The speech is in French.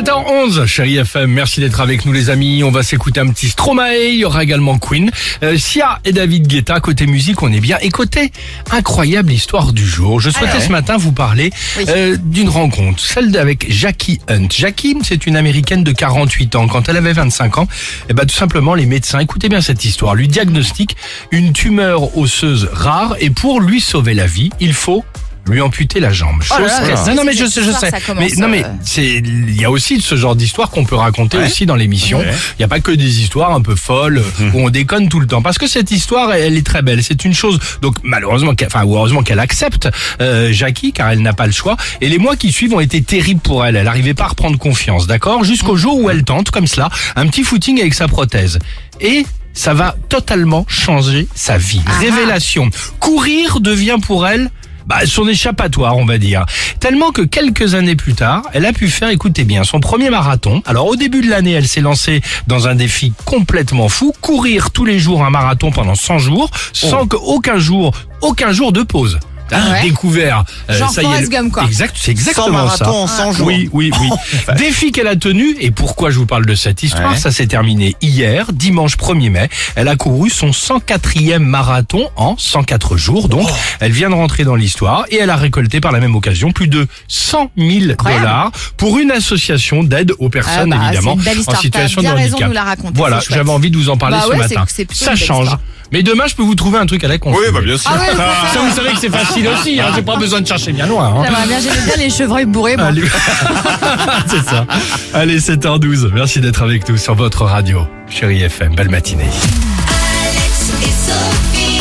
7h11, chérie FM, merci d'être avec nous les amis. On va s'écouter un petit Stromae, il y aura également Queen, euh, Sia et David Guetta. Côté musique, on est bien. Et côté incroyable histoire du jour, je souhaitais ce matin vous parler euh, d'une rencontre, celle avec Jackie Hunt. Jackie, c'est une américaine de 48 ans. Quand elle avait 25 ans, eh ben, tout simplement, les médecins, écoutez bien cette histoire, lui diagnostiquent une tumeur osseuse rare et pour lui sauver la vie, il faut lui amputer la jambe. Oh là Chose là, qu'elle- c'est- non, non, mais je je sais. Mais non, mais euh, c'est, il y a aussi ce genre d'histoire qu'on peut raconter aussi dans l'émission. Il n'y a pas que des histoires un peu folles où on déconne tout le temps. Parce que cette histoire, elle est très belle. C'est une chose, donc malheureusement, qu'elle- enfin, ou heureusement qu'elle accepte, euh, Jackie, car elle n'a pas le choix. Et les mois qui suivent ont été terribles pour elle. Elle n'arrivait pas à reprendre confiance, d'accord? Jusqu'au jour où elle tente, comme cela, un petit footing avec sa prothèse. Et ça va totalement changer sa vie. Révélation. Courir devient pour elle bah, son échappatoire, on va dire. Tellement que quelques années plus tard, elle a pu faire, écoutez bien, son premier marathon. Alors au début de l'année, elle s'est lancée dans un défi complètement fou, courir tous les jours un marathon pendant 100 jours, sans qu'aucun jour, aucun jour de pause. Hein, ouais. Découvert. euh, Genre ça y est, Gump, quoi. Exact, c'est exactement ça. marathons en 100 jours. Oui, oui, oui. Défi qu'elle a tenu, et pourquoi je vous parle de cette histoire, Ouais. ça s'est terminé hier, dimanche 1er mai. Elle a couru son 104e marathon en 104 jours, donc Oh. elle vient de rentrer dans l'histoire et elle a récolté par la même occasion plus de 100 000 Incroyable. dollars pour une association d'aide aux personnes, Ah bah, évidemment, c'est une belle en situation de raison handicap. de nous la raconter, Voilà, j'avais envie de vous en parler Bah ce ouais, matin. Ça change. Mais demain, je peux vous trouver un truc à la con. Oui, bah bien sûr. Ah ouais, Ça, vous savez que c'est facile aussi, hein, j'ai pas besoin de chercher bien loin. hein. J'aimerais bien, j'aimais bien les chevreuils bourrés. moi. Allez. c'est ça. Allez, 7h12. Merci d'être avec nous sur votre radio. Chérie FM, belle matinée. Alex et Sophie.